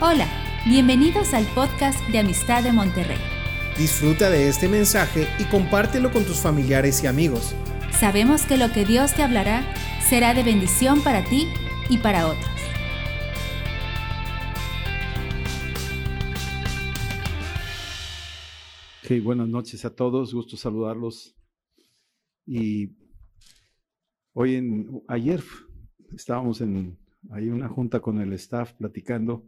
Hola, bienvenidos al podcast de Amistad de Monterrey. Disfruta de este mensaje y compártelo con tus familiares y amigos. Sabemos que lo que Dios te hablará será de bendición para ti y para otros. Buenas noches a todos, gusto saludarlos. Y hoy en ayer estábamos en hay una junta con el staff platicando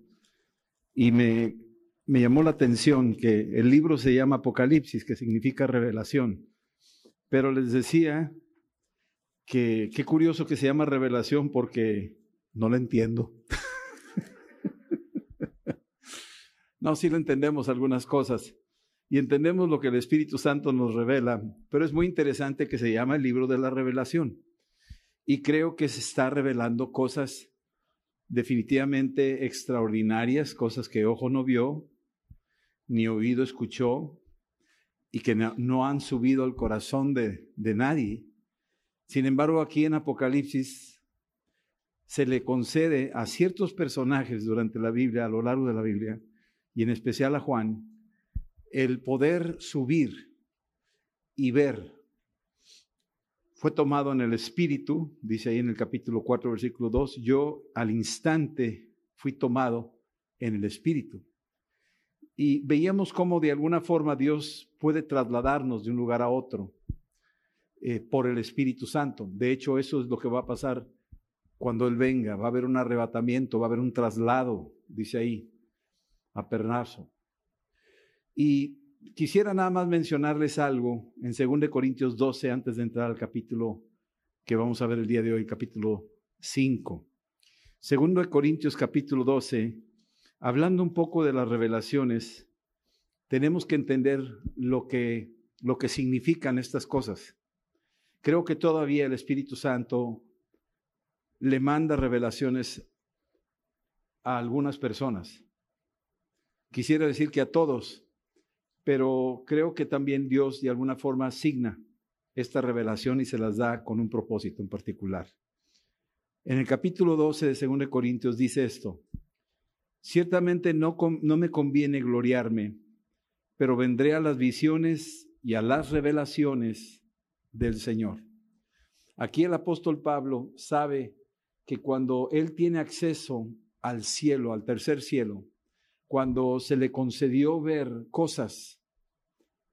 y me, me llamó la atención que el libro se llama Apocalipsis, que significa revelación. Pero les decía que qué curioso que se llama revelación porque no lo entiendo. no, sí lo entendemos algunas cosas y entendemos lo que el Espíritu Santo nos revela, pero es muy interesante que se llama el libro de la revelación. Y creo que se está revelando cosas definitivamente extraordinarias, cosas que ojo no vio, ni oído escuchó, y que no, han subido al corazón de, nadie. Sin embargo, aquí en Apocalipsis se le concede a ciertos personajes durante la Biblia, a lo largo de la Biblia, y en especial a Juan, el poder subir y ver fue tomado en el espíritu, dice ahí en el capítulo 4, versículo 2, yo al instante fui tomado en el espíritu. Y veíamos cómo de alguna forma Dios puede trasladarnos de un lugar a otro eh, por el Espíritu Santo. De hecho, eso es lo que va a pasar cuando Él venga. Va a haber un arrebatamiento, va a haber un traslado, dice ahí, a Pernazo. Y quisiera nada más mencionarles algo en 2 Corintios 12 antes de entrar al capítulo que vamos a ver el día de hoy, capítulo 5. 2 Corintios capítulo 12, hablando un poco de las revelaciones, tenemos que entender lo que, lo que significan estas cosas. Creo que todavía el Espíritu Santo le manda revelaciones a algunas personas. Quisiera decir que a todos, pero creo que también Dios de alguna forma asigna esta revelación y se las da con un propósito en particular. En el capítulo 12 de 2 Corintios dice esto, ciertamente no, no me conviene gloriarme, pero vendré a las visiones y a las revelaciones del Señor. Aquí el apóstol Pablo sabe que cuando él tiene acceso al cielo, al tercer cielo, cuando se le concedió ver cosas,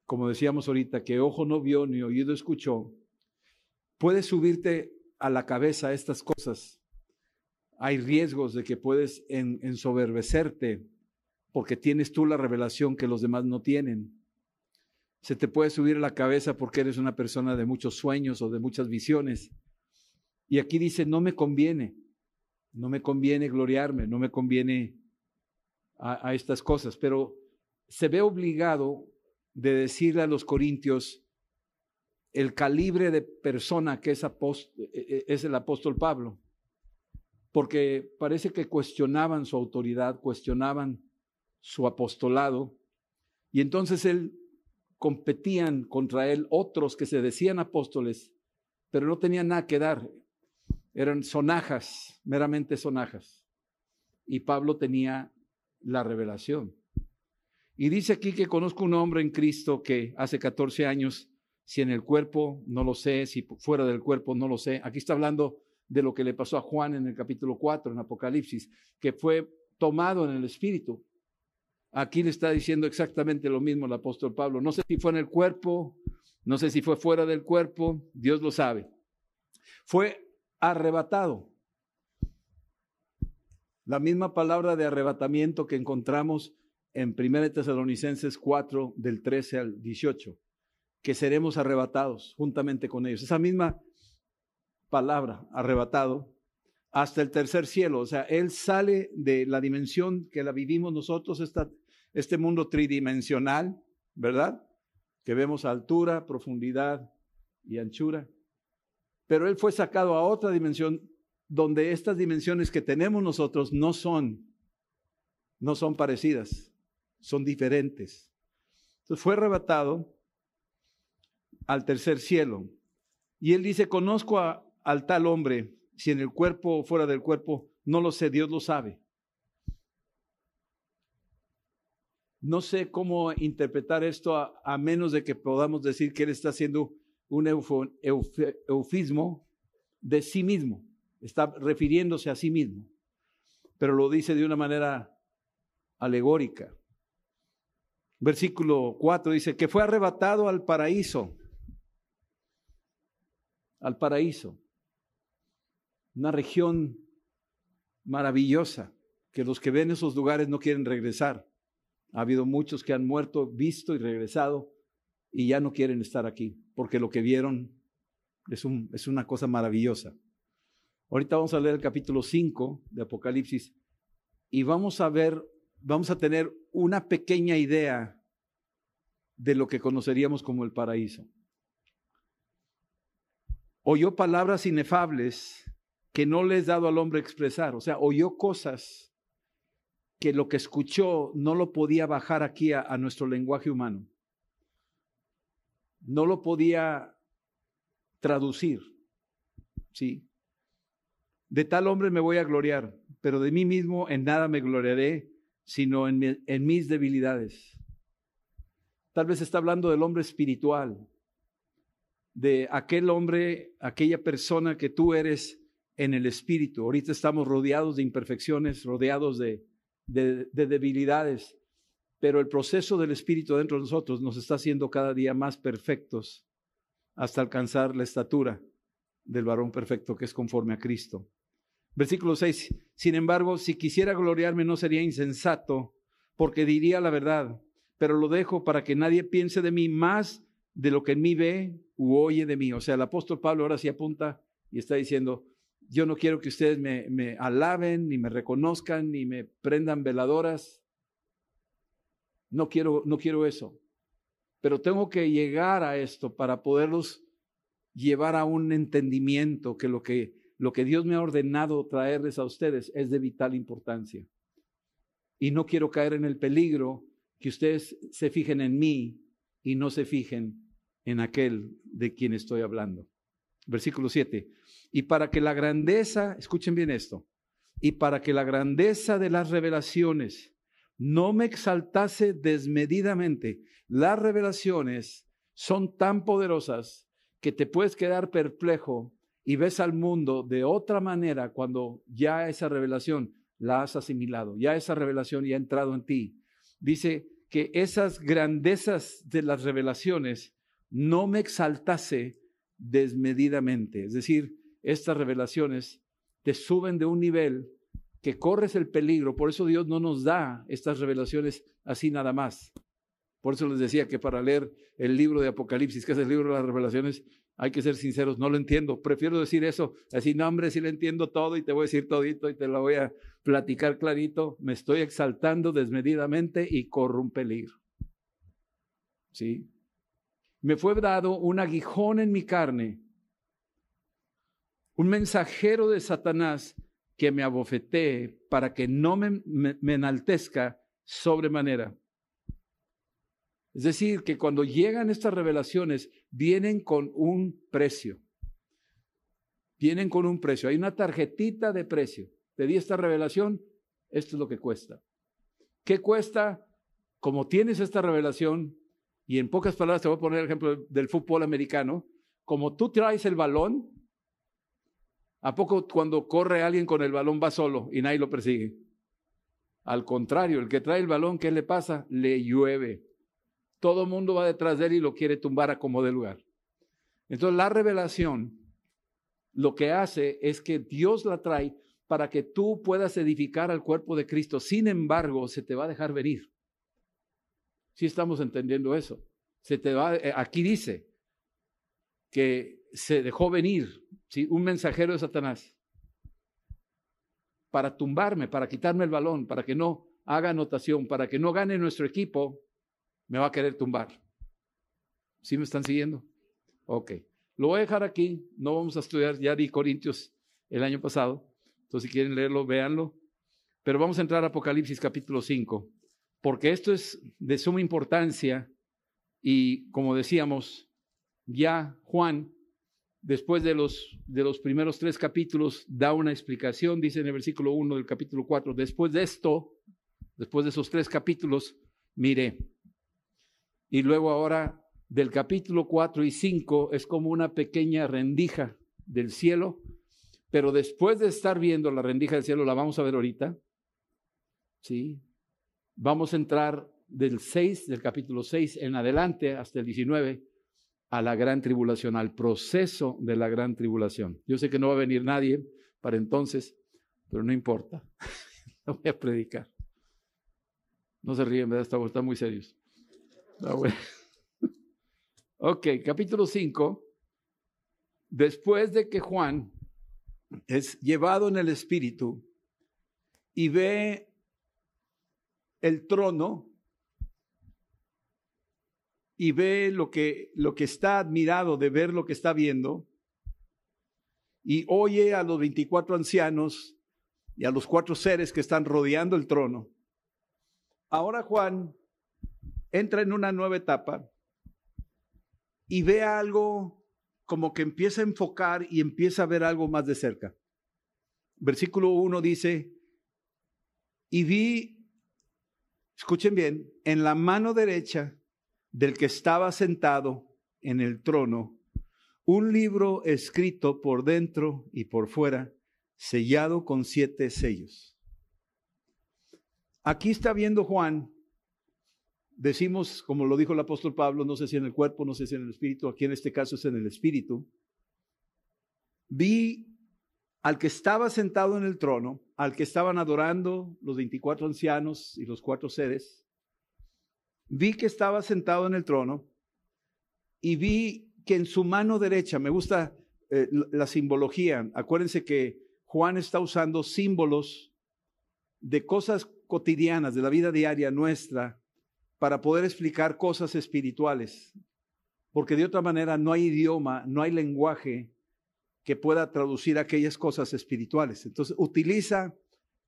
como decíamos ahorita, que ojo no vio ni oído escuchó, puedes subirte a la cabeza estas cosas. Hay riesgos de que puedes ensoberbecerte porque tienes tú la revelación que los demás no tienen. Se te puede subir a la cabeza porque eres una persona de muchos sueños o de muchas visiones. Y aquí dice, no me conviene, no me conviene gloriarme, no me conviene a, estas cosas, pero se ve obligado de decirle a los corintios el calibre de persona que es, e, e, es el apóstol Pablo, porque parece que cuestionaban su autoridad, cuestionaban su apostolado, y entonces él competían contra él otros que se decían apóstoles, pero no tenían nada que dar, eran sonajas, meramente sonajas. Y Pablo tenía la revelación. Y dice aquí que conozco un hombre en Cristo que hace 14 años, si en el cuerpo, no lo sé, si fuera del cuerpo, no lo sé. Aquí está hablando de lo que le pasó a Juan en el capítulo 4, en Apocalipsis, que fue tomado en el Espíritu. Aquí le está diciendo exactamente lo mismo el apóstol Pablo. No sé si fue en el cuerpo, no sé si fue fuera del cuerpo, Dios lo sabe. Fue arrebatado. La misma palabra de arrebatamiento que encontramos en 1 Tesalonicenses 4, del 13 al 18, que seremos arrebatados juntamente con ellos. Esa misma palabra, arrebatado, hasta el tercer cielo. O sea, Él sale de la dimensión que la vivimos nosotros, esta, este mundo tridimensional, ¿verdad? Que vemos altura, profundidad y anchura. Pero Él fue sacado a otra dimensión donde estas dimensiones que tenemos nosotros no son, no son parecidas, son diferentes. Entonces fue arrebatado al tercer cielo. Y él dice, conozco al tal hombre, si en el cuerpo o fuera del cuerpo, no lo sé, Dios lo sabe. no sé cómo interpretar esto a, menos de que podamos decir que él está haciendo un eufismo de sí mismo, está refiriéndose a sí mismo, pero lo dice de una manera alegórica. Versículo 4 dice que fue arrebatado al paraíso, al paraíso, una región maravillosa, que los que ven esos lugares no quieren regresar. Ha habido muchos que han muerto, visto y regresado y ya no quieren estar aquí, porque lo que vieron es, es una cosa maravillosa. Ahorita vamos a leer el capítulo 5 de Apocalipsis y vamos a ver, vamos a tener una pequeña idea de lo que conoceríamos como el paraíso. Oyó palabras inefables que no le es dado al hombre expresar, o sea, oyó cosas que lo que escuchó no lo podía bajar aquí a, nuestro lenguaje humano. No lo podía traducir. ¿Sí? De tal hombre me voy a gloriar, pero de mí mismo en nada me gloriaré, sino en, mis debilidades. Tal vez está hablando del hombre espiritual, de aquel hombre, aquella persona que tú eres en el espíritu. Ahorita estamos rodeados de imperfecciones, rodeados de, de, debilidades, pero el proceso del Espíritu dentro de nosotros nos está haciendo cada día más perfectos hasta alcanzar la estatura del varón perfecto que es conforme a Cristo. Versículo 6. Sin embargo, si quisiera gloriarme no sería insensato, porque diría la verdad, pero lo dejo para que nadie piense de mí más de lo que en mí ve u oye de mí. O sea, el apóstol Pablo ahora sí apunta y está diciendo, yo no quiero que ustedes me, alaben, ni me reconozcan, ni me prendan veladoras. No quiero, no quiero eso. Pero tengo que llegar a esto para poderlos llevar a un entendimiento que lo que, lo que Dios me ha ordenado traerles a ustedes es de vital importancia. Y no quiero caer en el peligro que ustedes se fijen en mí y no se fijen en aquel de quien estoy hablando. Versículo 7 y para que la grandeza, escuchen bien esto, y para que la grandeza de las revelaciones no me exaltase desmedidamente, las revelaciones son tan poderosas que te puedes quedar perplejo y ves al mundo de otra manera cuando ya esa revelación la has asimilado, ya esa revelación ya ha entrado en ti. Dice que esas grandezas de las revelaciones no me exaltase desmedidamente, es decir, estas revelaciones te suben de un nivel que corres el peligro. Por eso Dios no nos da estas revelaciones así nada más. Por eso les decía que para leer el libro de Apocalipsis, que es el libro de las revelaciones, hay que ser sinceros, no lo entiendo. Prefiero decir eso, así, no, hombre, sí lo entiendo todo y te voy a decir todito y te lo voy a platicar clarito. Me estoy exaltando desmedidamente y corro un peligro. ¿Sí? Me fue dado un aguijón en mi carne un mensajero de Satanás que me abofetee para que no me, me, enaltezca sobremanera. Es decir, que cuando llegan estas revelaciones, vienen con un precio. Vienen con un precio. Hay una tarjetita de precio. Te di esta revelación, esto es lo que cuesta. ¿Qué cuesta? Como tienes esta revelación, y en pocas palabras te voy a poner el ejemplo del fútbol americano, como tú traes el balón, ¿A poco cuando corre alguien con el balón va solo y nadie lo persigue? Al contrario, el que trae el balón, ¿qué le pasa? Le llueve. Todo el mundo va detrás de él y lo quiere tumbar a como de lugar. Entonces la revelación lo que hace es que Dios la trae para que tú puedas edificar al cuerpo de Cristo. Sin embargo, se te va a dejar venir. Si estamos entendiendo eso. Se te va, eh, aquí dice que se dejó venir un mensajero de Satanás para tumbarme, para quitarme el balón, para que no haga anotación, para que no gane nuestro equipo, me va a querer tumbar. ¿Sí me están siguiendo? Ok. Lo voy a dejar aquí, no vamos a estudiar, ya di Corintios el año pasado, entonces si quieren leerlo, véanlo. Pero vamos a entrar a Apocalipsis capítulo 5, porque esto es de suma importancia y como decíamos, ya Juan después de los, de los primeros tres capítulos, da una explicación, dice en el versículo 1 del capítulo 4, después de esto, después de esos tres capítulos, miré. Y luego ahora del capítulo 4 y 5 es como una pequeña rendija del cielo, pero después de estar viendo la rendija del cielo, la vamos a ver ahorita, ¿sí? Vamos a entrar del 6, del capítulo 6 en adelante hasta el 19 a la gran tribulación, al proceso de la gran tribulación. Yo sé que no va a venir nadie para entonces, pero no importa. Lo voy a predicar. No se ríen, ¿verdad? Están, muy serios. Ok, capítulo 5. Después de que Juan es llevado en el Espíritu y ve el trono y ve lo que, lo que está admirado de ver lo que está viendo y oye a los 24 ancianos y a los cuatro seres que están rodeando el trono. Ahora Juan entra en una nueva etapa y ve algo como que empieza a enfocar y empieza a ver algo más de cerca. Versículo 1 dice, y vi, escuchen bien, en la mano derecha del que estaba sentado en el trono, un libro escrito por dentro y por fuera, sellado con siete sellos. Aquí está viendo Juan, decimos, como lo dijo el apóstol Pablo, no sé si en el cuerpo, no sé si en el espíritu, aquí en este caso es en el espíritu, vi al que estaba sentado en el trono, al que estaban adorando los 24 ancianos y los cuatro seres, vi que estaba sentado en el trono y vi que en su mano derecha, me gusta eh, la simbología, acuérdense que Juan está usando símbolos de cosas cotidianas, de la vida diaria nuestra, para poder explicar cosas espirituales, porque de otra manera no hay idioma, no hay lenguaje que pueda traducir aquellas cosas espirituales. Entonces utiliza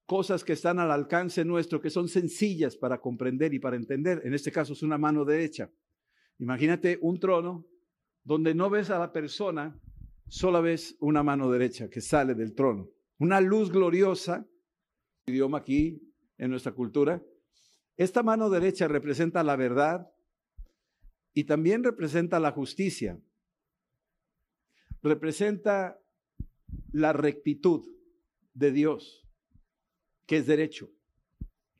cosas que están al alcance nuestro, que son sencillas para comprender y para entender. En este caso es una mano derecha. Imagínate un trono donde no ves a la persona, solo ves una mano derecha que sale del trono. Una luz gloriosa, idioma aquí en nuestra cultura. Esta mano derecha representa la verdad y también representa la justicia. Representa la rectitud de Dios que es derecho,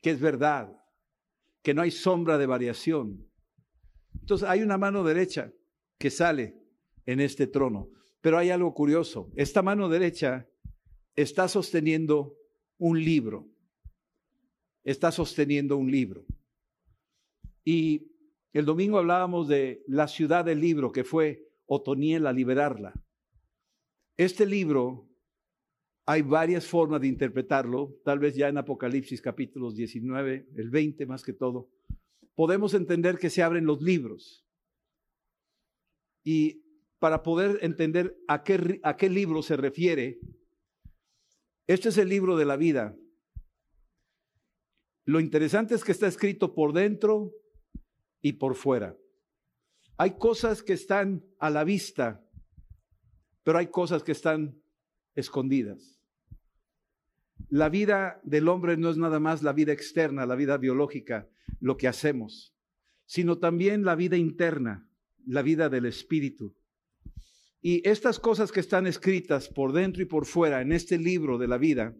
que es verdad, que no hay sombra de variación. Entonces hay una mano derecha que sale en este trono, pero hay algo curioso. Esta mano derecha está sosteniendo un libro, está sosteniendo un libro. Y el domingo hablábamos de la ciudad del libro que fue Otoniel a liberarla. Este libro hay varias formas de interpretarlo, tal vez ya en Apocalipsis capítulos 19, el 20 más que todo. Podemos entender que se abren los libros. Y para poder entender a qué, a qué libro se refiere, este es el libro de la vida. Lo interesante es que está escrito por dentro y por fuera. Hay cosas que están a la vista, pero hay cosas que están escondidas. La vida del hombre no es nada más la vida externa, la vida biológica, lo que hacemos, sino también la vida interna, la vida del espíritu. Y estas cosas que están escritas por dentro y por fuera en este libro de la vida,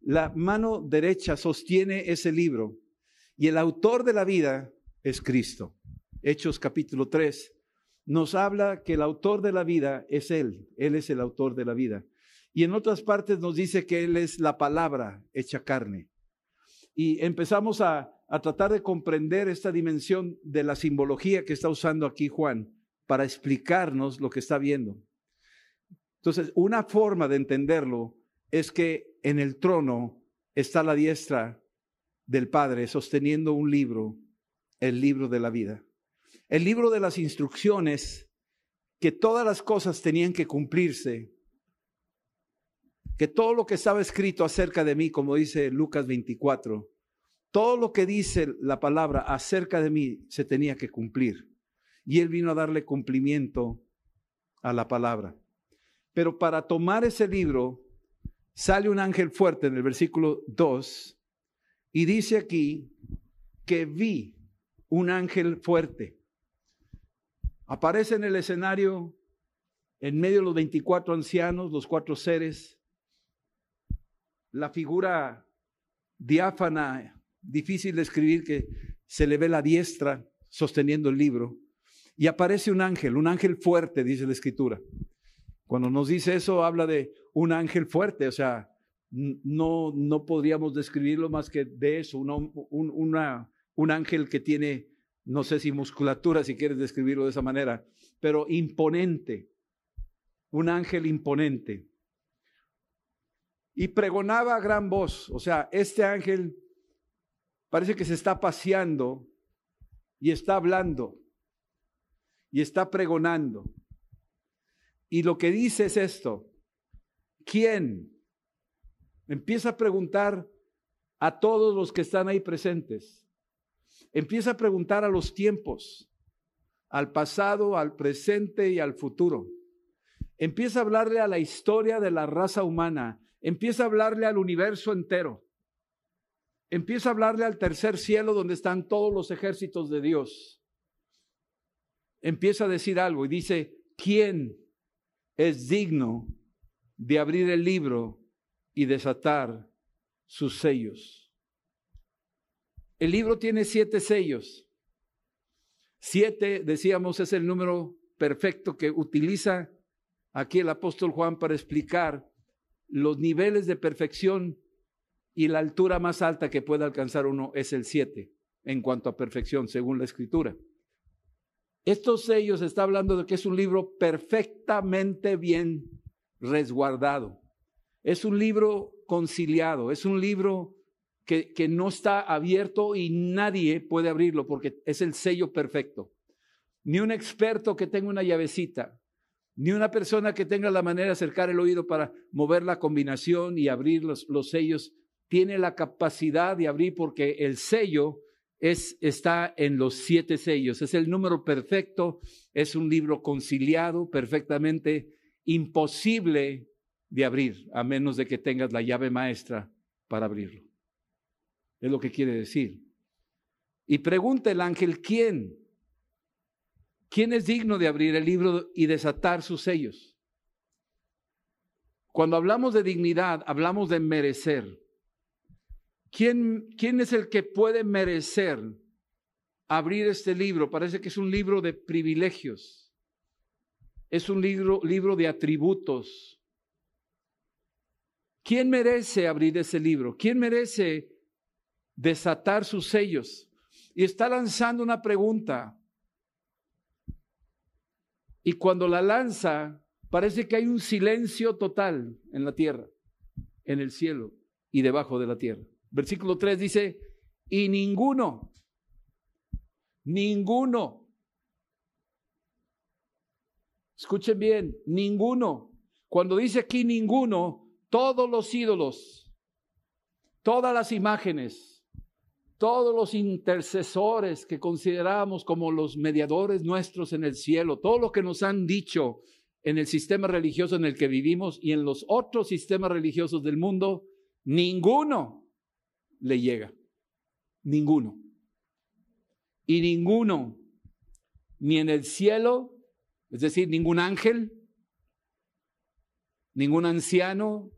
la mano derecha sostiene ese libro y el autor de la vida es Cristo. Hechos capítulo 3 nos habla que el autor de la vida es Él, Él es el autor de la vida. Y en otras partes nos dice que Él es la palabra hecha carne. Y empezamos a, tratar de comprender esta dimensión de la simbología que está usando aquí Juan para explicarnos lo que está viendo. Entonces, una forma de entenderlo es que en el trono está la diestra del Padre sosteniendo un libro, el libro de la vida. El libro de las instrucciones que todas las cosas tenían que cumplirse que todo lo que estaba escrito acerca de mí, como dice Lucas 24, todo lo que dice la palabra acerca de mí se tenía que cumplir. Y él vino a darle cumplimiento a la palabra. Pero para tomar ese libro, sale un ángel fuerte en el versículo 2 y dice aquí que vi un ángel fuerte. Aparece en el escenario, en medio de los 24 ancianos, los cuatro seres, la figura diáfana, difícil de escribir, que se le ve la diestra sosteniendo el libro, y aparece un ángel, un ángel fuerte, dice la escritura. Cuando nos dice eso, habla de un ángel fuerte, o sea, no, no podríamos describirlo más que de eso, un, una, un ángel que tiene no sé si musculatura, si quieres describirlo de esa manera, pero imponente, un ángel imponente. Y pregonaba a gran voz, o sea, este ángel parece que se está paseando y está hablando y está pregonando. Y lo que dice es esto, ¿quién? Empieza a preguntar a todos los que están ahí presentes. Empieza a preguntar a los tiempos, al pasado, al presente y al futuro. Empieza a hablarle a la historia de la raza humana. Empieza a hablarle al universo entero. Empieza a hablarle al tercer cielo donde están todos los ejércitos de Dios. Empieza a decir algo y dice, ¿quién es digno de abrir el libro y desatar sus sellos? El libro tiene siete sellos. Siete, decíamos, es el número perfecto que utiliza aquí el apóstol Juan para explicar los niveles de perfección y la altura más alta que puede alcanzar uno es el siete en cuanto a perfección, según la escritura. Estos sellos está hablando de que es un libro perfectamente bien resguardado. Es un libro conciliado, es un libro que, no está abierto y nadie puede abrirlo porque es el sello perfecto. Ni un experto que tenga una llavecita, ni una persona que tenga la manera de acercar el oído para mover la combinación y abrir los, los sellos, tiene la capacidad de abrir porque el sello es, está en los siete sellos. Es el número perfecto, es un libro conciliado, perfectamente imposible de abrir, a menos de que tengas la llave maestra para abrirlo. Es lo que quiere decir. Y pregunta el ángel, ¿quién? ¿Quién es digno de abrir el libro y desatar sus sellos? Cuando hablamos de dignidad, hablamos de merecer. ¿Quién, quién es el que puede merecer abrir este libro? Parece que es un libro de privilegios. Es un libro, libro de atributos. ¿Quién merece abrir ese libro? ¿Quién merece desatar sus sellos. Y está lanzando una pregunta. Y cuando la lanza, parece que hay un silencio total en la tierra, en el cielo y debajo de la tierra. Versículo 3 dice, y ninguno, ninguno, escuchen bien, ninguno, cuando dice aquí ninguno, todos los ídolos, todas las imágenes, todos los intercesores que consideramos como los mediadores nuestros en el cielo, todo lo que nos han dicho en el sistema religioso en el que vivimos y en los otros sistemas religiosos del mundo, ninguno le llega. Ninguno. Y ninguno, ni en el cielo, es decir, ningún ángel, ningún anciano,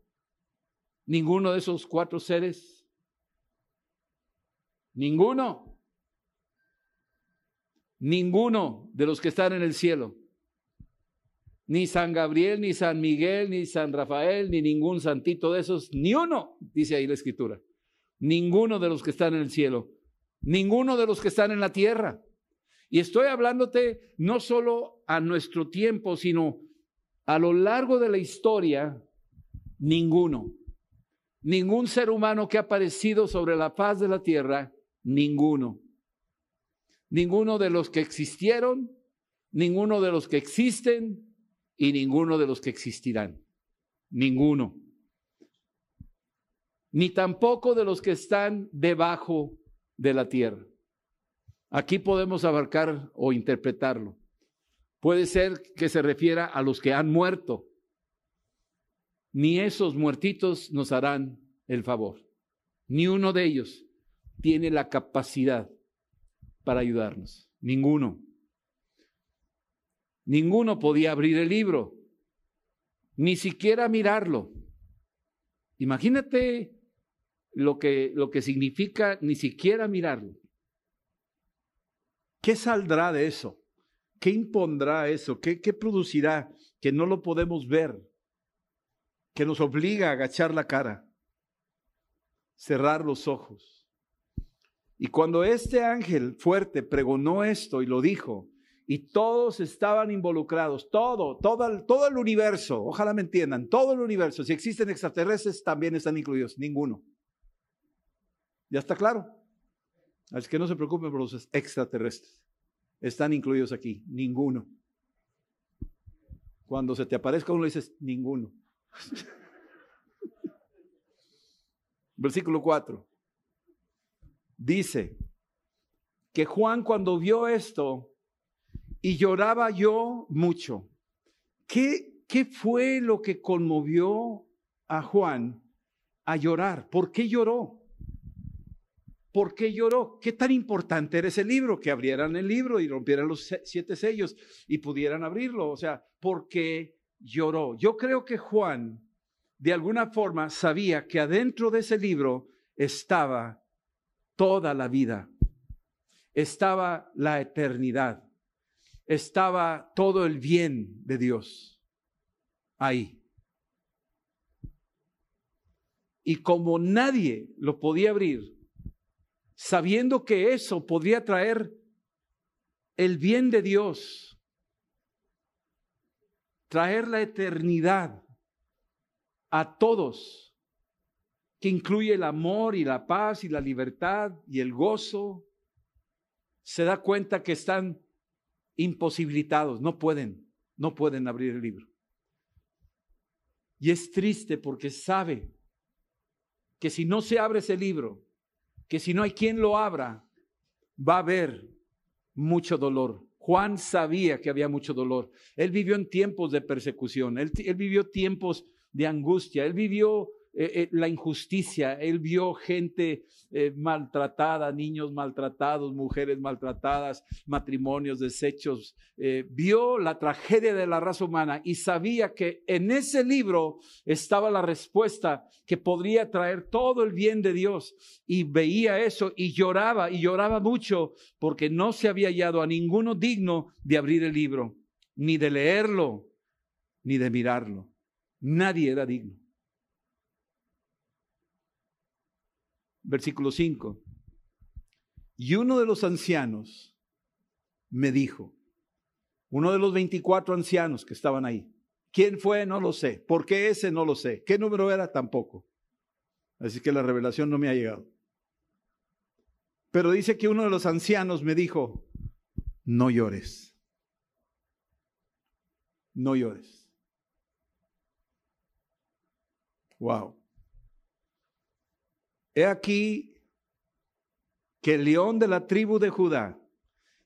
ninguno de esos cuatro seres Ninguno. Ninguno de los que están en el cielo. Ni San Gabriel, ni San Miguel, ni San Rafael, ni ningún santito de esos. Ni uno, dice ahí la escritura. Ninguno de los que están en el cielo. Ninguno de los que están en la tierra. Y estoy hablándote no solo a nuestro tiempo, sino a lo largo de la historia, ninguno. Ningún ser humano que ha aparecido sobre la faz de la tierra Ninguno. Ninguno de los que existieron, ninguno de los que existen y ninguno de los que existirán. Ninguno. Ni tampoco de los que están debajo de la tierra. Aquí podemos abarcar o interpretarlo. Puede ser que se refiera a los que han muerto. Ni esos muertitos nos harán el favor. Ni uno de ellos tiene la capacidad para ayudarnos. Ninguno. Ninguno podía abrir el libro, ni siquiera mirarlo. Imagínate lo que, lo que significa ni siquiera mirarlo. ¿Qué saldrá de eso? ¿Qué impondrá eso? ¿Qué, ¿Qué producirá que no lo podemos ver? Que nos obliga a agachar la cara, cerrar los ojos. Y cuando este ángel fuerte pregonó esto y lo dijo, y todos estaban involucrados, todo, todo, todo el universo, ojalá me entiendan, todo el universo, si existen extraterrestres también están incluidos, ninguno. ¿Ya está claro? Así que no se preocupen por los extraterrestres. Están incluidos aquí, ninguno. Cuando se te aparezca uno dices, ninguno. Versículo 4. Dice que Juan cuando vio esto, y lloraba yo mucho. ¿Qué, ¿Qué fue lo que conmovió a Juan a llorar? ¿Por qué lloró? ¿Por qué lloró? ¿Qué tan importante era ese libro? Que abrieran el libro y rompieran los siete sellos y pudieran abrirlo. O sea, ¿por qué lloró? Yo creo que Juan, de alguna forma, sabía que adentro de ese libro estaba toda la vida, estaba la eternidad estaba todo el bien de Dios ahí. Y como nadie lo podía abrir, sabiendo que eso podría traer el bien de Dios, traer la eternidad a todos, que incluye el amor y la paz y la libertad y el gozo, se da cuenta que están imposibilitados, no pueden, no pueden abrir el libro. Y es triste porque sabe que si no se abre ese libro, que si no hay quien lo abra, va a haber mucho dolor. Juan sabía que había mucho dolor. Él vivió en tiempos de persecución, él, él vivió tiempos de angustia, él vivió eh, eh, la injusticia, él vio gente eh, maltratada, niños maltratados, mujeres maltratadas, matrimonios deshechos, vio la tragedia de la raza humana y sabía que en ese libro estaba la respuesta que podría traer todo el bien de Dios y veía eso y lloraba y lloraba mucho porque no se había hallado a ninguno digno de abrir el libro, ni de leerlo, ni de mirarlo. Nadie era digno. Versículo 5. Y uno de los ancianos me dijo, uno de los 24 ancianos que estaban ahí, ¿quién fue? No lo sé. ¿Por qué ese? No lo sé. ¿Qué número era? Tampoco. Así que la revelación no me ha llegado. Pero dice que uno de los ancianos me dijo, no llores. No llores. Wow. He aquí que el león de la tribu de Judá,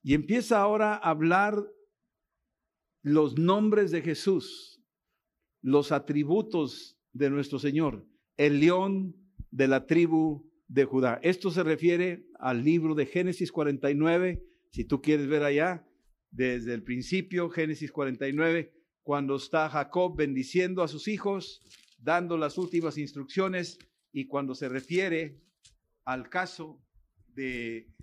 y empieza ahora a hablar los nombres de Jesús, los atributos de nuestro Señor, el león de la tribu de Judá. Esto se refiere al libro de Génesis 49, si tú quieres ver allá, desde el principio, Génesis 49, cuando está Jacob bendiciendo a sus hijos, dando las últimas instrucciones y cuando se refiere al caso de,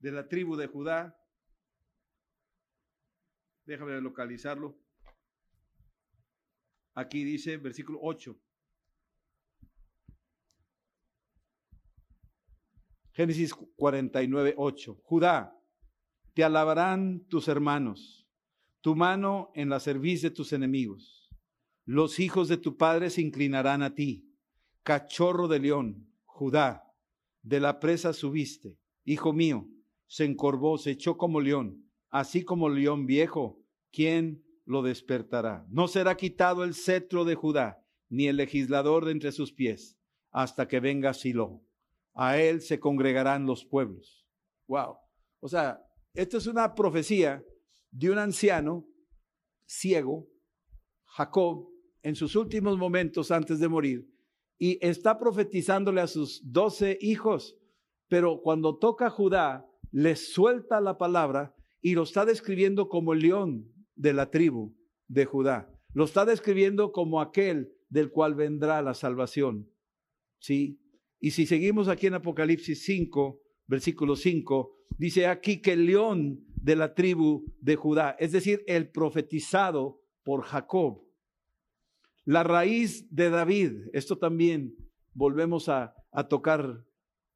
la tribu de Judá, déjame localizarlo. Aquí dice, versículo 8. Génesis 49, 8. Judá, te alabarán tus hermanos, tu mano en la cerviz de tus enemigos. Los hijos de tu padre se inclinarán a ti. Cachorro de león, Judá, de la presa subiste. Hijo mío, se encorvó, se echó como león, así como león viejo. ¿Quién lo despertará? No será quitado el cetro de Judá, ni el legislador de entre sus pies, hasta que venga Silo. A él se congregarán los pueblos. Wow. O sea, esta es una profecía de un anciano ciego, Jacob, en sus últimos momentos antes de morir y está profetizándole a sus doce hijos, pero cuando toca a Judá, le suelta la palabra y lo está describiendo como el león de la tribu de Judá. Lo está describiendo como aquel del cual vendrá la salvación. ¿Sí? Y si seguimos aquí en Apocalipsis 5, versículo 5, dice aquí que el león de la tribu de Judá, es decir, el profetizado por Jacob, la raíz de David, esto también volvemos a, tocar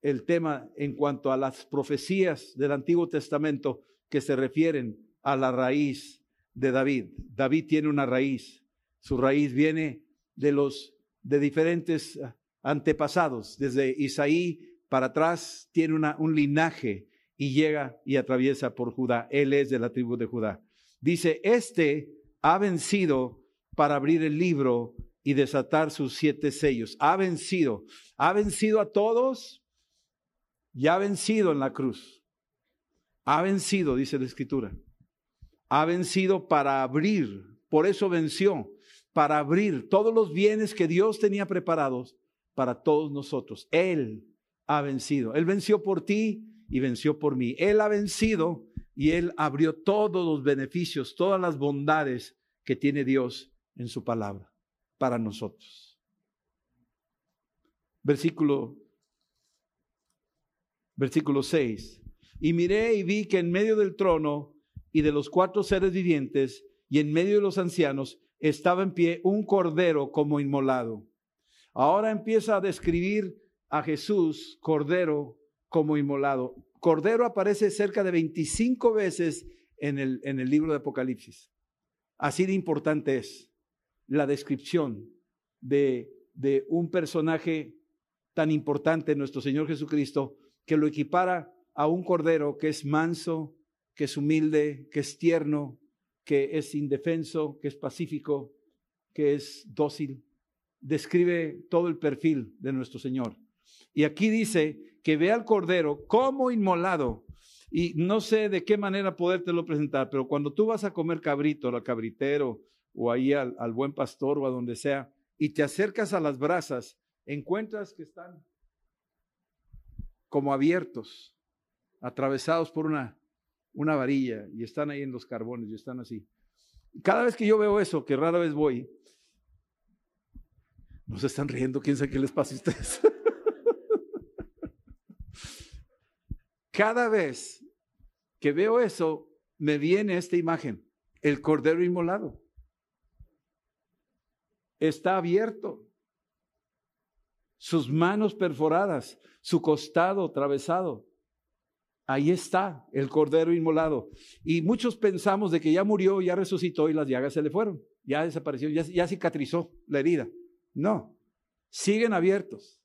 el tema en cuanto a las profecías del Antiguo Testamento que se refieren a la raíz de David. David tiene una raíz. Su raíz viene de los de diferentes antepasados. Desde Isaí para atrás tiene un linaje y llega y atraviesa por Judá. Él es de la tribu de Judá. Dice, este ha vencido para abrir el libro y desatar sus siete sellos. Ha vencido. Ha vencido a todos y ha vencido en la cruz. Ha vencido, dice la escritura. Ha vencido para abrir. Por eso venció. Para abrir todos los bienes que Dios tenía preparados para todos nosotros. Él ha vencido. Él venció por ti y venció por mí. Él ha vencido y Él abrió todos los beneficios, todas las bondades que tiene Dios en su palabra para nosotros. Versículo, versículo 6. Y miré y vi que en medio del trono y de los cuatro seres vivientes y en medio de los ancianos estaba en pie un cordero como inmolado. Ahora empieza a describir a Jesús, cordero como inmolado. Cordero aparece cerca de 25 veces en el, en el libro de Apocalipsis. Así de importante es la descripción de, de un personaje tan importante, nuestro Señor Jesucristo, que lo equipara a un cordero que es manso, que es humilde, que es tierno, que es indefenso, que es pacífico, que es dócil. Describe todo el perfil de nuestro Señor. Y aquí dice que ve al cordero como inmolado. Y no sé de qué manera podértelo presentar, pero cuando tú vas a comer cabrito, o cabritero, o ahí al, buen pastor o a donde sea, y te acercas a las brasas, encuentras que están como abiertos, atravesados por una, una varilla y están ahí en los carbones y están así. Cada vez que yo veo eso, que rara vez voy, no se están riendo, quién sabe qué les pasa a ustedes. Cada vez que veo eso, me viene esta imagen, el cordero inmolado está abierto, sus manos perforadas, su costado atravesado. Ahí está el cordero inmolado. Y muchos pensamos de que ya murió, ya resucitó y las llagas se le fueron, ya desapareció, ya, ya cicatrizó la herida. No, siguen abiertos.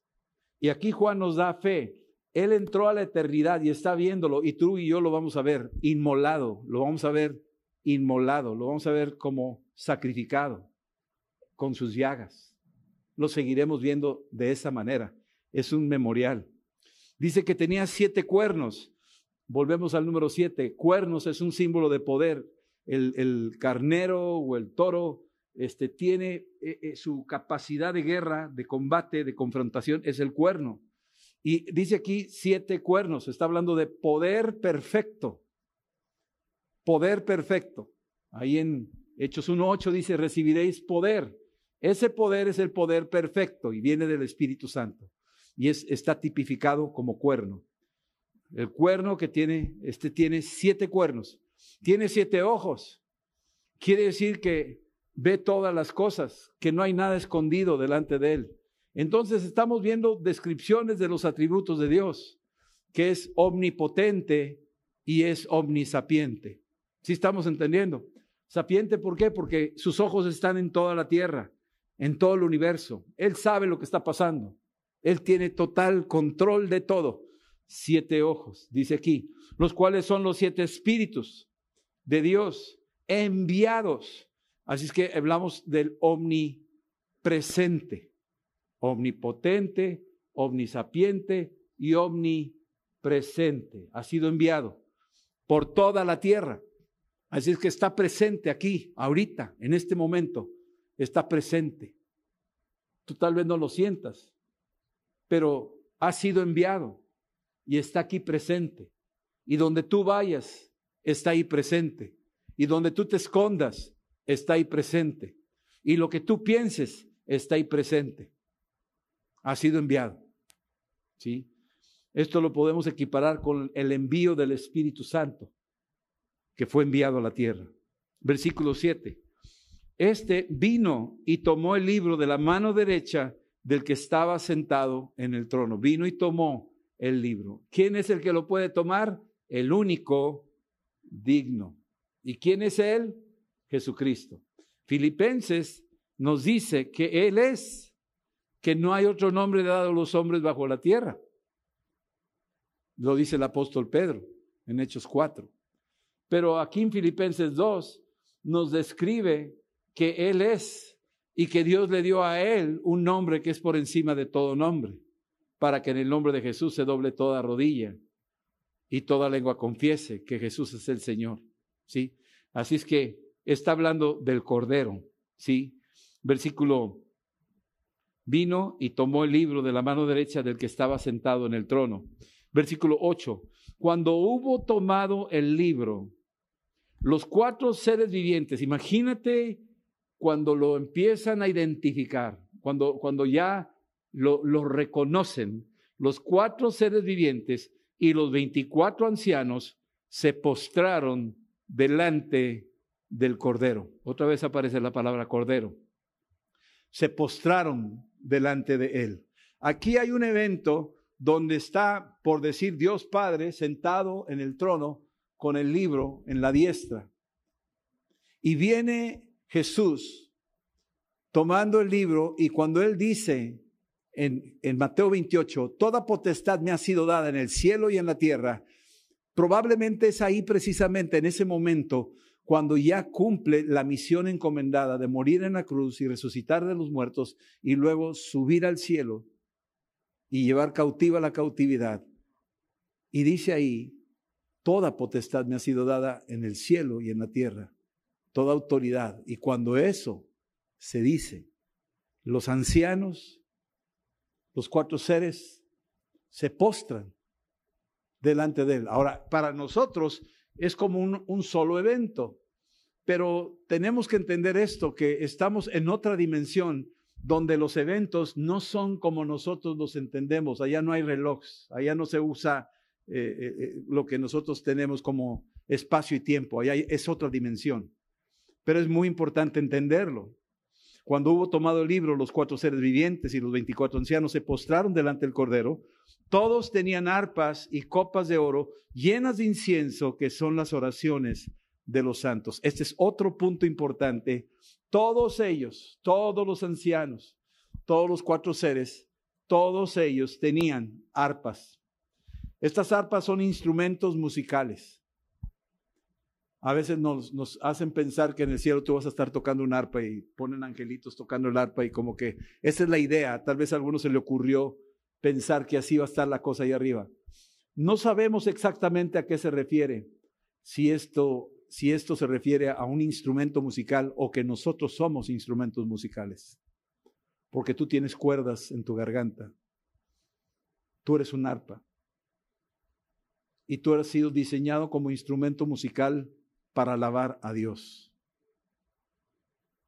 Y aquí Juan nos da fe. Él entró a la eternidad y está viéndolo y tú y yo lo vamos a ver inmolado, lo vamos a ver inmolado, lo vamos a ver como sacrificado con sus llagas. Lo seguiremos viendo de esa manera. Es un memorial. Dice que tenía siete cuernos. Volvemos al número siete. Cuernos es un símbolo de poder. El, carnero o el toro este, tiene eh, eh, su capacidad de guerra, de combate, de confrontación, es el cuerno. Y dice aquí siete cuernos. Está hablando de poder perfecto. Poder perfecto. Ahí en Hechos 1.8 dice, recibiréis poder. Ese poder es el poder perfecto y viene del Espíritu Santo y es, está tipificado como cuerno. El cuerno que tiene, este tiene siete cuernos, tiene siete ojos. Quiere decir que ve todas las cosas, que no hay nada escondido delante de él. Entonces estamos viendo descripciones de los atributos de Dios, que es omnipotente y es omnisapiente. ¿Sí estamos entendiendo? Sapiente, ¿por qué? Porque sus ojos están en toda la tierra en todo el universo. Él sabe lo que está pasando. Él tiene total control de todo. Siete ojos, dice aquí, los cuales son los siete espíritus de Dios enviados. Así es que hablamos del omnipresente, omnipotente, omnisapiente y omnipresente. Ha sido enviado por toda la tierra. Así es que está presente aquí, ahorita, en este momento está presente. Tú tal vez no lo sientas, pero ha sido enviado y está aquí presente. Y donde tú vayas, está ahí presente. Y donde tú te escondas, está ahí presente. Y lo que tú pienses, está ahí presente. Ha sido enviado. ¿Sí? Esto lo podemos equiparar con el envío del Espíritu Santo que fue enviado a la tierra. Versículo 7. Este vino y tomó el libro de la mano derecha del que estaba sentado en el trono. Vino y tomó el libro. ¿Quién es el que lo puede tomar? El único digno. ¿Y quién es él? Jesucristo. Filipenses nos dice que Él es, que no hay otro nombre dado a los hombres bajo la tierra. Lo dice el apóstol Pedro en Hechos 4. Pero aquí en Filipenses 2 nos describe que Él es y que Dios le dio a Él un nombre que es por encima de todo nombre, para que en el nombre de Jesús se doble toda rodilla y toda lengua confiese que Jesús es el Señor. ¿Sí? Así es que está hablando del Cordero. ¿Sí? Versículo vino y tomó el libro de la mano derecha del que estaba sentado en el trono. Versículo 8. Cuando hubo tomado el libro, los cuatro seres vivientes, imagínate cuando lo empiezan a identificar, cuando, cuando ya lo, lo reconocen, los cuatro seres vivientes y los veinticuatro ancianos se postraron delante del Cordero. Otra vez aparece la palabra Cordero. Se postraron delante de él. Aquí hay un evento donde está, por decir Dios Padre, sentado en el trono con el libro en la diestra. Y viene Jesús tomando el libro y cuando él dice en, en, Mateo 28, toda potestad me ha sido dada en el cielo y en la tierra, probablemente es ahí precisamente en ese momento cuando ya cumple la misión encomendada de morir en la cruz y resucitar de los muertos y luego subir al cielo y llevar cautiva la cautividad. Y dice ahí, toda potestad me ha sido dada en el cielo y en la tierra, toda autoridad. Y cuando eso se dice, los ancianos, los cuatro seres, se postran delante de él. Ahora, para nosotros es como un, solo evento, pero tenemos que entender esto, que estamos en otra dimensión donde los eventos no son como nosotros los entendemos. Allá no hay relojes, allá no se usa eh, eh, eh, lo que nosotros tenemos como espacio y tiempo, allá es otra dimensión. Pero es muy importante entenderlo. Cuando hubo tomado el libro, los cuatro seres vivientes y los veinticuatro ancianos se postraron delante del Cordero. Todos tenían arpas y copas de oro llenas de incienso, que son las oraciones de los santos. Este es otro punto importante todos ellos, todos los ancianos, todos los cuatro seres, todos ellos tenían arpas. Estas arpas son instrumentos musicales. A veces nos, hacen pensar que en el cielo tú vas a estar tocando un arpa y ponen angelitos tocando el arpa y como que esa es la idea. Tal vez a alguno se le ocurrió pensar que así va a estar la cosa ahí arriba. No sabemos exactamente a qué se refiere, si esto si esto se refiere a un instrumento musical o que nosotros somos instrumentos musicales. Porque tú tienes cuerdas en tu garganta. Tú eres un arpa. Y tú has sido diseñado como instrumento musical para alabar a Dios.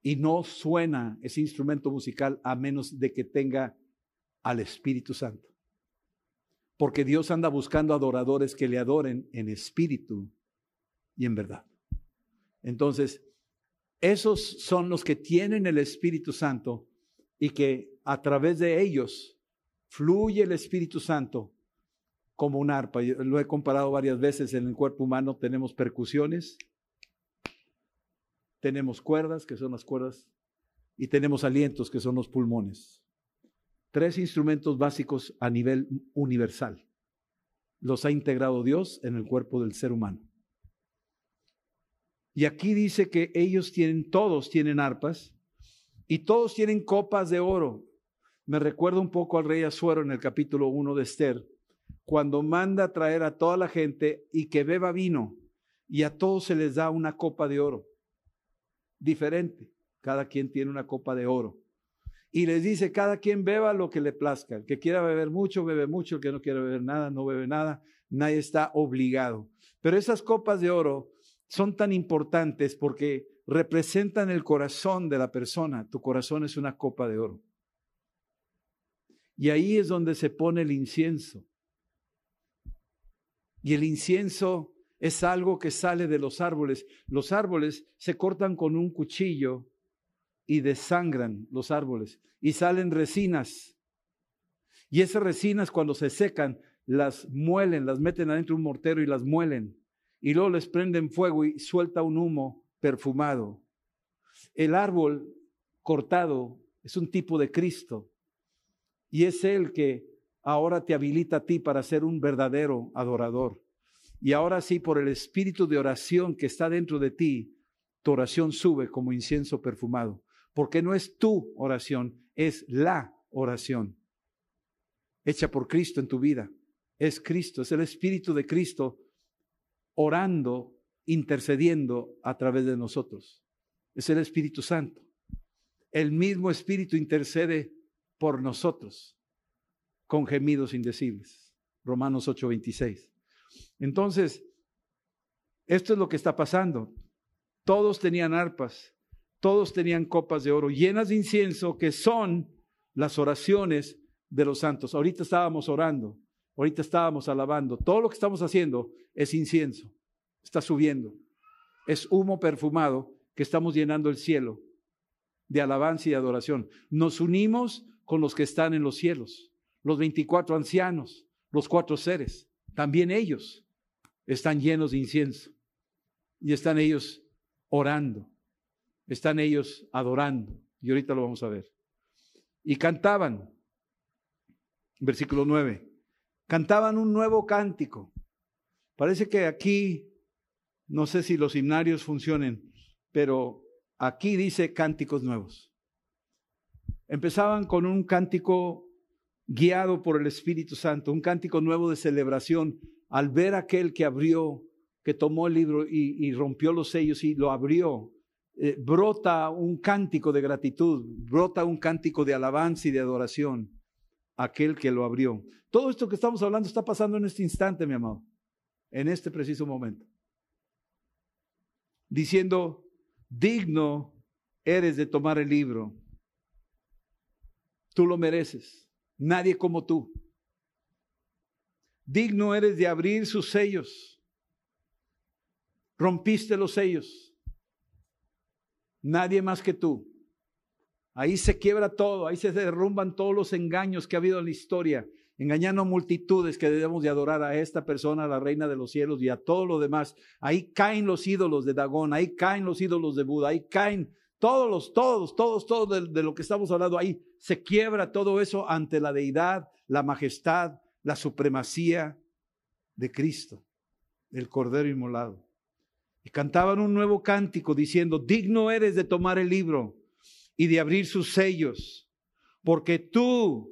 Y no suena ese instrumento musical a menos de que tenga al Espíritu Santo. Porque Dios anda buscando adoradores que le adoren en espíritu y en verdad. Entonces, esos son los que tienen el Espíritu Santo y que a través de ellos fluye el Espíritu Santo como un arpa. Yo lo he comparado varias veces en el cuerpo humano. Tenemos percusiones, tenemos cuerdas, que son las cuerdas, y tenemos alientos, que son los pulmones. Tres instrumentos básicos a nivel universal. Los ha integrado Dios en el cuerpo del ser humano. Y aquí dice que ellos tienen, todos tienen arpas y todos tienen copas de oro. Me recuerda un poco al rey Azuero en el capítulo 1 de Esther, cuando manda traer a toda la gente y que beba vino y a todos se les da una copa de oro. Diferente, cada quien tiene una copa de oro. y les dice, cada quien beba lo que le plazca. El que quiera beber mucho, bebe mucho. El que no quiera beber nada, no bebe nada. Nadie está obligado. Pero esas copas de oro son tan importantes porque representan el corazón de la persona. Tu corazón es una copa de oro. Y ahí es donde se pone el incienso. Y el incienso es algo que sale de los árboles. Los árboles se cortan con un cuchillo y desangran los árboles y salen resinas. Y esas resinas cuando se secan, las muelen, las meten adentro de un mortero y las muelen. Y luego les prenden fuego y suelta un humo perfumado. El árbol cortado es un tipo de Cristo. Y es Él que ahora te habilita a ti para ser un verdadero adorador. Y ahora sí, por el espíritu de oración que está dentro de ti, tu oración sube como incienso perfumado porque no es tu oración, es la oración hecha por Cristo en tu vida. Es Cristo, es el Espíritu de Cristo orando, intercediendo a través de nosotros. Es el Espíritu Santo. El mismo Espíritu intercede por nosotros con gemidos indecibles. Romanos 8:26. Entonces, esto es lo que está pasando. Todos tenían arpas, todos tenían copas de oro llenas de incienso, que son las oraciones de los santos. Ahorita estábamos orando, ahorita estábamos alabando. Todo lo que estamos haciendo es incienso, está subiendo. Es humo perfumado que estamos llenando el cielo de alabanza y adoración. Nos unimos con los que están en los cielos, los 24 ancianos, los cuatro seres. También ellos están llenos de incienso y están ellos orando están ellos adorando. Y ahorita lo vamos a ver. Y cantaban, versículo 9, cantaban un nuevo cántico. Parece que aquí, no sé si los himnarios funcionen, pero aquí dice cánticos nuevos. Empezaban con un cántico guiado por el Espíritu Santo, un cántico nuevo de celebración, al ver aquel que abrió, que tomó el libro y, rompió los sellos y lo abrió eh, brota un cántico de gratitud, brota un cántico de alabanza y de adoración aquel que lo abrió. Todo esto que estamos hablando está pasando en este instante, mi amado, en este preciso momento. Diciendo, digno eres de tomar el libro. Tú lo mereces. Nadie como tú. Digno eres de abrir sus sellos. Rompiste los sellos Nadie más que tú. Ahí se quiebra todo, ahí se derrumban todos los engaños que ha habido en la historia, engañando multitudes que debemos de adorar a esta persona, a la reina de los cielos y a todo lo demás. Ahí caen los ídolos de Dagón, ahí caen los ídolos de Buda, ahí caen todos los, todos, todos, todos de, de lo que estamos hablando ahí. Se quiebra todo eso ante la deidad, la majestad, la supremacía de Cristo, el Cordero Inmolado. Y cantaban un nuevo cántico diciendo, digno eres de tomar el libro y de abrir sus sellos, porque tú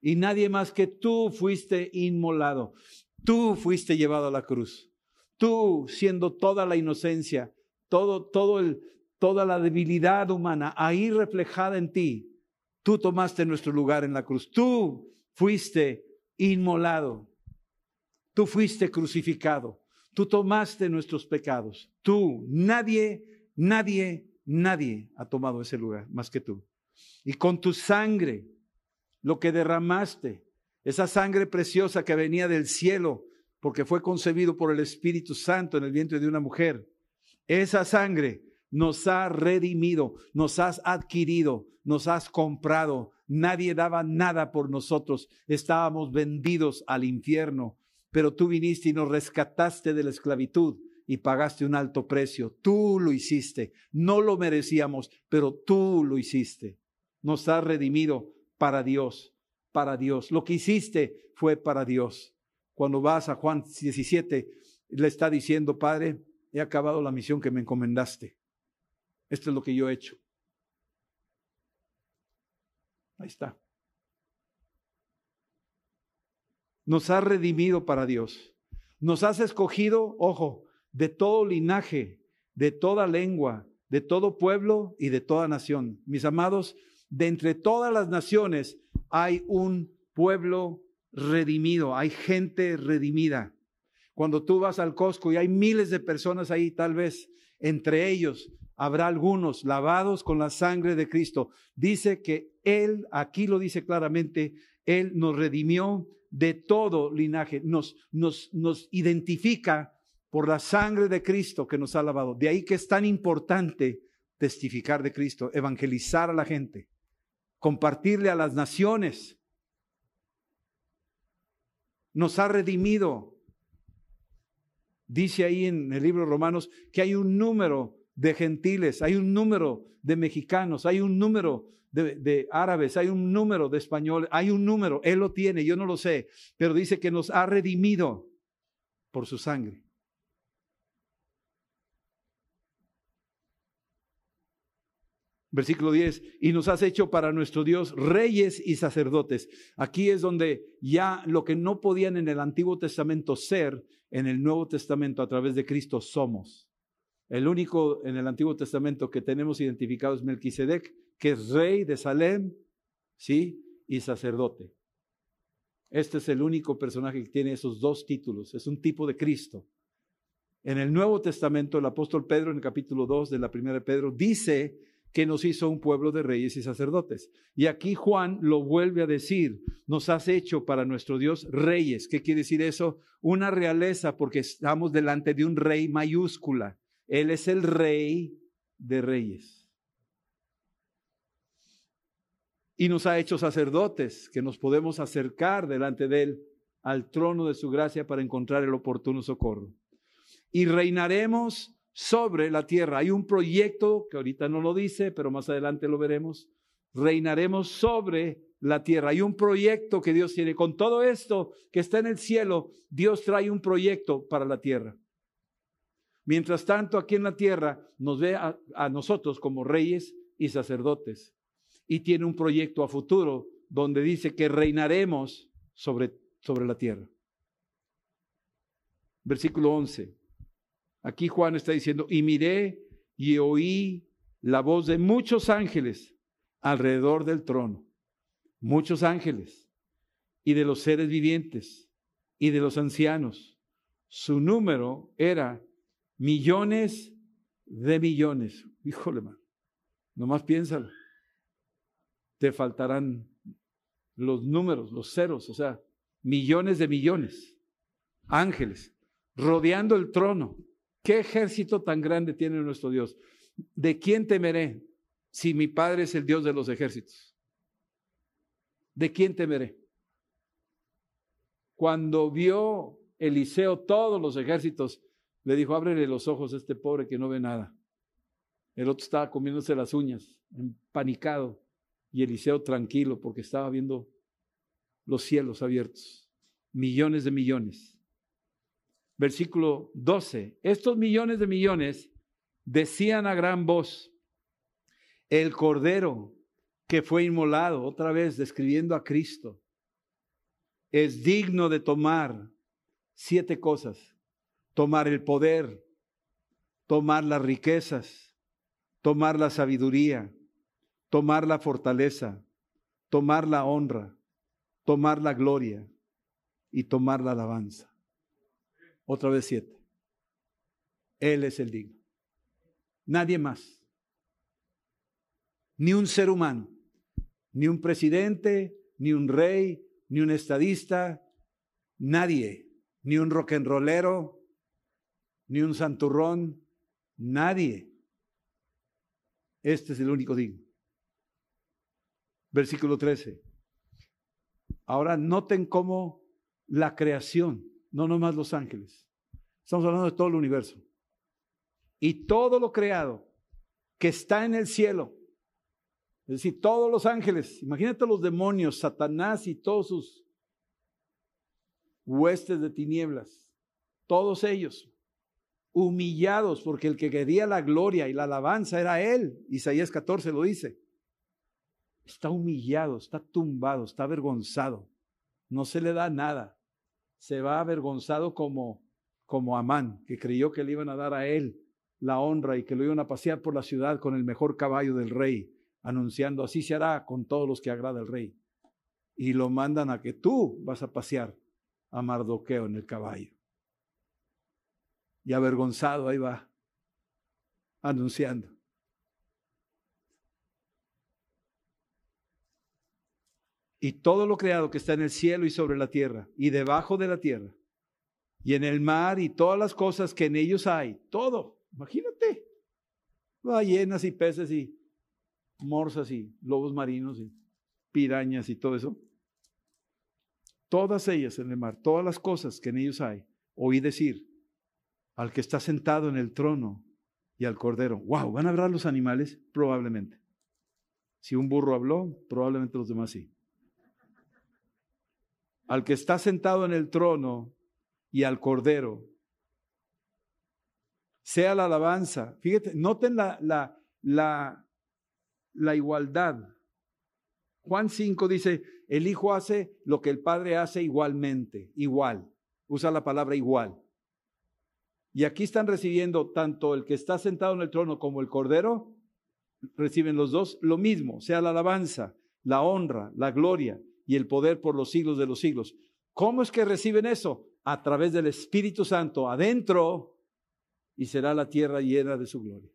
y nadie más que tú fuiste inmolado, tú fuiste llevado a la cruz, tú siendo toda la inocencia, todo, todo el, toda la debilidad humana ahí reflejada en ti, tú tomaste nuestro lugar en la cruz, tú fuiste inmolado, tú fuiste crucificado. Tú tomaste nuestros pecados. Tú, nadie, nadie, nadie ha tomado ese lugar más que tú. Y con tu sangre, lo que derramaste, esa sangre preciosa que venía del cielo, porque fue concebido por el Espíritu Santo en el vientre de una mujer, esa sangre nos ha redimido, nos has adquirido, nos has comprado. Nadie daba nada por nosotros. Estábamos vendidos al infierno pero tú viniste y nos rescataste de la esclavitud y pagaste un alto precio. Tú lo hiciste. No lo merecíamos, pero tú lo hiciste. Nos has redimido para Dios, para Dios. Lo que hiciste fue para Dios. Cuando vas a Juan 17, le está diciendo, Padre, he acabado la misión que me encomendaste. Esto es lo que yo he hecho. Ahí está. nos has redimido para Dios. Nos has escogido, ojo, de todo linaje, de toda lengua, de todo pueblo y de toda nación. Mis amados, de entre todas las naciones hay un pueblo redimido, hay gente redimida. Cuando tú vas al Costco y hay miles de personas ahí, tal vez entre ellos habrá algunos lavados con la sangre de Cristo. Dice que Él, aquí lo dice claramente, Él nos redimió de todo linaje, nos, nos, nos identifica por la sangre de Cristo que nos ha lavado. De ahí que es tan importante testificar de Cristo, evangelizar a la gente, compartirle a las naciones. Nos ha redimido. Dice ahí en el libro de Romanos que hay un número de gentiles, hay un número de mexicanos, hay un número de, árabes, hay un número de españoles, hay un número, Él lo tiene, yo no lo sé, pero dice que nos ha redimido por su sangre. Versículo 10, y nos has hecho para nuestro Dios reyes y sacerdotes. Aquí es donde ya lo que no podían en el Antiguo Testamento ser, en el Nuevo Testamento a través de Cristo somos. El único en el Antiguo Testamento que tenemos identificado es Melquisedec, que es rey de Salem, ¿sí? Y sacerdote. Este es el único personaje que tiene esos dos títulos, es un tipo de Cristo. En el Nuevo Testamento, el apóstol Pedro, en el capítulo 2 de la primera de Pedro, dice que nos hizo un pueblo de reyes y sacerdotes. Y aquí Juan lo vuelve a decir, nos has hecho para nuestro Dios reyes. ¿Qué quiere decir eso? Una realeza, porque estamos delante de un rey mayúscula. Él es el rey de reyes. Y nos ha hecho sacerdotes, que nos podemos acercar delante de Él al trono de su gracia para encontrar el oportuno socorro. Y reinaremos sobre la tierra. Hay un proyecto que ahorita no lo dice, pero más adelante lo veremos. Reinaremos sobre la tierra. Hay un proyecto que Dios tiene. Con todo esto que está en el cielo, Dios trae un proyecto para la tierra. Mientras tanto, aquí en la tierra nos ve a, nosotros como reyes y sacerdotes. Y tiene un proyecto a futuro donde dice que reinaremos sobre, sobre la tierra. Versículo 11. Aquí Juan está diciendo, y miré y oí la voz de muchos ángeles alrededor del trono, muchos ángeles, y de los seres vivientes, y de los ancianos. Su número era millones de millones. Híjole, man, nomás piénsalo. Te faltarán los números, los ceros, o sea, millones de millones. Ángeles rodeando el trono. ¿Qué ejército tan grande tiene nuestro Dios? ¿De quién temeré si mi Padre es el Dios de los ejércitos? ¿De quién temeré? Cuando vio Eliseo todos los ejércitos, le dijo, ábrele los ojos a este pobre que no ve nada. El otro estaba comiéndose las uñas, empanicado, y Eliseo tranquilo porque estaba viendo los cielos abiertos, millones de millones versículo 12. Estos millones de millones decían a gran voz, el cordero que fue inmolado, otra vez describiendo a Cristo, es digno de tomar siete cosas. Tomar el poder, tomar las riquezas, tomar la sabiduría, tomar la fortaleza, tomar la honra, tomar la gloria y tomar la alabanza. Otra vez siete. Él es el digno. Nadie más. Ni un ser humano. Ni un presidente, ni un rey, ni un estadista. Nadie. Ni un rock and rollero, ni un santurrón. Nadie. Este es el único digno. Versículo 13. Ahora noten cómo la creación no nomás los ángeles. Estamos hablando de todo el universo. Y todo lo creado que está en el cielo, es decir, todos los ángeles, imagínate los demonios, Satanás y todos sus huestes de tinieblas, todos ellos humillados porque el que quería la gloria y la alabanza era él. Isaías 14 lo dice. Está humillado, está tumbado, está avergonzado. No se le da nada se va avergonzado como, como Amán, que creyó que le iban a dar a él la honra y que lo iban a pasear por la ciudad con el mejor caballo del rey. anunciando, así se hará con todos los que agrada el rey. Y lo mandan a que tú vas a pasear a Mardoqueo en el caballo. Y avergonzado ahí va, anunciando. Y todo lo creado que está en el cielo y sobre la tierra y debajo de la tierra y en el mar y todas las cosas que en ellos hay, todo, imagínate, ballenas y peces y morsas y lobos marinos y pirañas y todo eso. Todas ellas en el mar, todas las cosas que en ellos hay, oí decir al que está sentado en el trono y al cordero. Wow, ¿van a hablar los animales? Probablemente. Si un burro habló, probablemente los demás sí. Al que está sentado en el trono y al cordero. Sea la alabanza. Fíjate, noten la, la, la, la igualdad. Juan 5 dice, el Hijo hace lo que el Padre hace igualmente, igual. Usa la palabra igual. Y aquí están recibiendo tanto el que está sentado en el trono como el Cordero, reciben los dos lo mismo, sea la alabanza, la honra, la gloria y el poder por los siglos de los siglos. ¿Cómo es que reciben eso? A través del Espíritu Santo adentro y será la tierra llena de su gloria.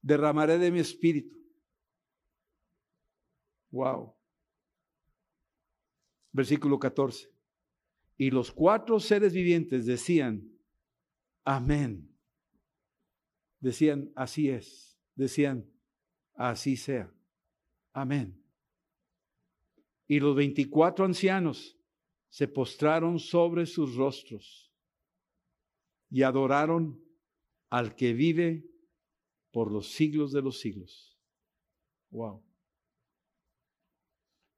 Derramaré de mi espíritu. Wow. Versículo 14. Y los cuatro seres vivientes decían, amén. Decían, así es. Decían, así sea. Amén. Y los veinticuatro ancianos se postraron sobre sus rostros y adoraron al que vive por los siglos de los siglos. Wow.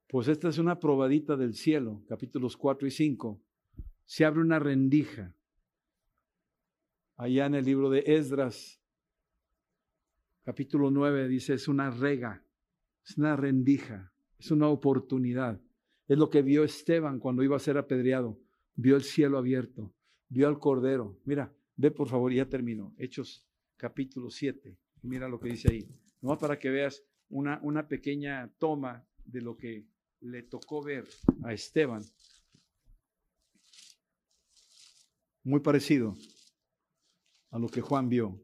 Pues esta es una probadita del cielo, capítulos 4 y 5. Se abre una rendija. Allá en el libro de Esdras, capítulo 9, dice, es una rega, es una rendija, es una oportunidad. Es lo que vio Esteban cuando iba a ser apedreado. Vio el cielo abierto, vio al Cordero. Mira, ve por favor, ya termino. Hechos capítulo 7. Mira lo que dice ahí. No para que veas una, una pequeña toma de lo que le tocó ver a Esteban. Muy parecido a lo que Juan vio.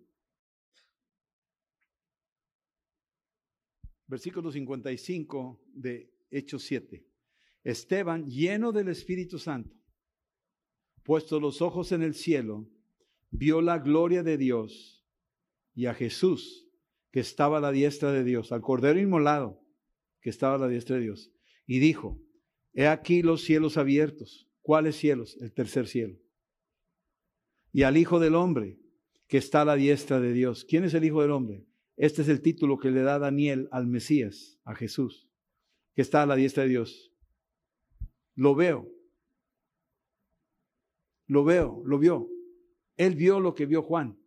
Versículo 55 de Hechos 7. Esteban, lleno del Espíritu Santo, puesto los ojos en el cielo, vio la gloria de Dios y a Jesús que estaba a la diestra de Dios, al Cordero inmolado que estaba a la diestra de Dios, y dijo, he aquí los cielos abiertos. ¿Cuáles cielos? El tercer cielo. Y al Hijo del Hombre que está a la diestra de Dios. ¿Quién es el Hijo del Hombre? Este es el título que le da Daniel al Mesías, a Jesús, que está a la diestra de Dios. Lo veo. Lo veo, lo vio. Él vio lo que vio Juan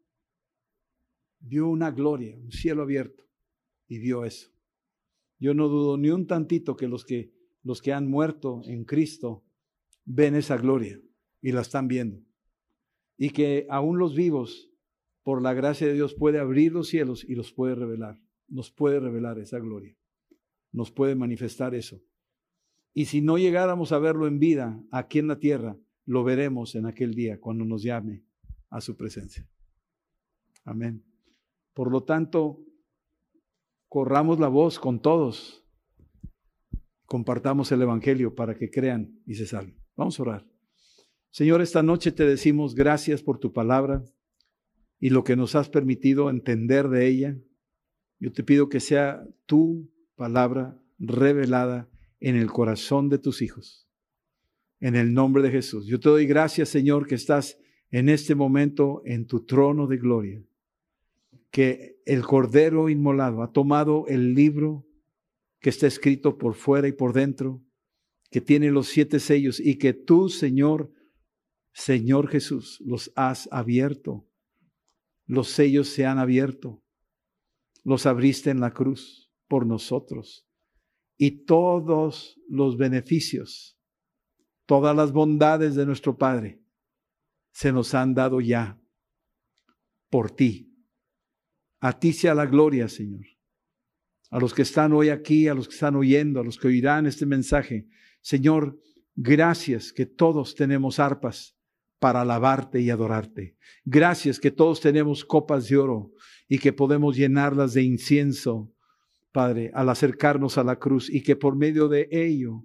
vio una gloria, un cielo abierto, y vio eso. Yo no dudo ni un tantito que los que, los que han muerto en Cristo ven esa gloria y la están viendo. Y que aún los vivos, por la gracia de Dios, puede abrir los cielos y los puede revelar. Nos puede revelar esa gloria. Nos puede manifestar eso. Y si no llegáramos a verlo en vida aquí en la tierra, lo veremos en aquel día cuando nos llame a su presencia. Amén. Por lo tanto, corramos la voz con todos. Compartamos el Evangelio para que crean y se salven. Vamos a orar. Señor, esta noche te decimos gracias por tu palabra y lo que nos has permitido entender de ella. Yo te pido que sea tu palabra revelada en el corazón de tus hijos. En el nombre de Jesús. Yo te doy gracias, Señor, que estás en este momento en tu trono de gloria que el Cordero Inmolado ha tomado el libro que está escrito por fuera y por dentro, que tiene los siete sellos y que tú, Señor, Señor Jesús, los has abierto. Los sellos se han abierto. Los abriste en la cruz por nosotros. Y todos los beneficios, todas las bondades de nuestro Padre se nos han dado ya por ti A ti sea la gloria, Señor. A los que están hoy aquí, a los que están oyendo, a los que oirán este mensaje. Señor, gracias que todos tenemos arpas para alabarte y adorarte. Gracias que todos tenemos copas de oro y que podemos llenarlas de incienso, Padre, al acercarnos a la cruz y que por medio de ello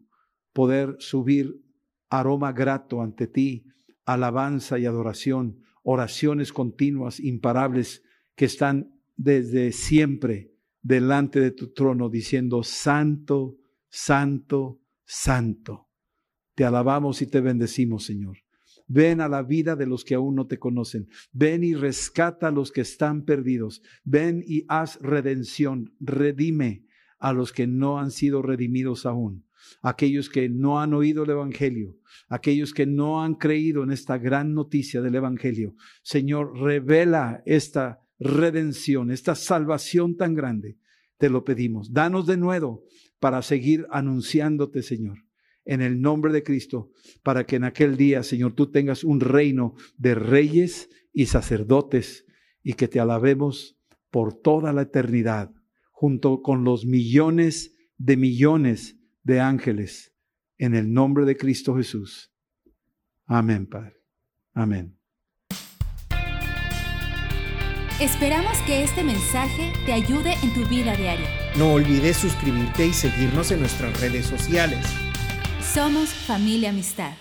poder subir aroma grato ante ti, alabanza y adoración, oraciones continuas, imparables, que están desde siempre delante de tu trono diciendo, Santo, Santo, Santo. Te alabamos y te bendecimos, Señor. Ven a la vida de los que aún no te conocen. Ven y rescata a los que están perdidos. Ven y haz redención. Redime a los que no han sido redimidos aún. Aquellos que no han oído el Evangelio. Aquellos que no han creído en esta gran noticia del Evangelio. Señor, revela esta redención, esta salvación tan grande. Te lo pedimos. Danos de nuevo para seguir anunciándote, Señor en el nombre de Cristo, para que en aquel día, Señor, tú tengas un reino de reyes y sacerdotes y que te alabemos por toda la eternidad, junto con los millones de millones de ángeles, en el nombre de Cristo Jesús. Amén, Padre. Amén. Esperamos que este mensaje te ayude en tu vida diaria. No olvides suscribirte y seguirnos en nuestras redes sociales. Somos familia amistad.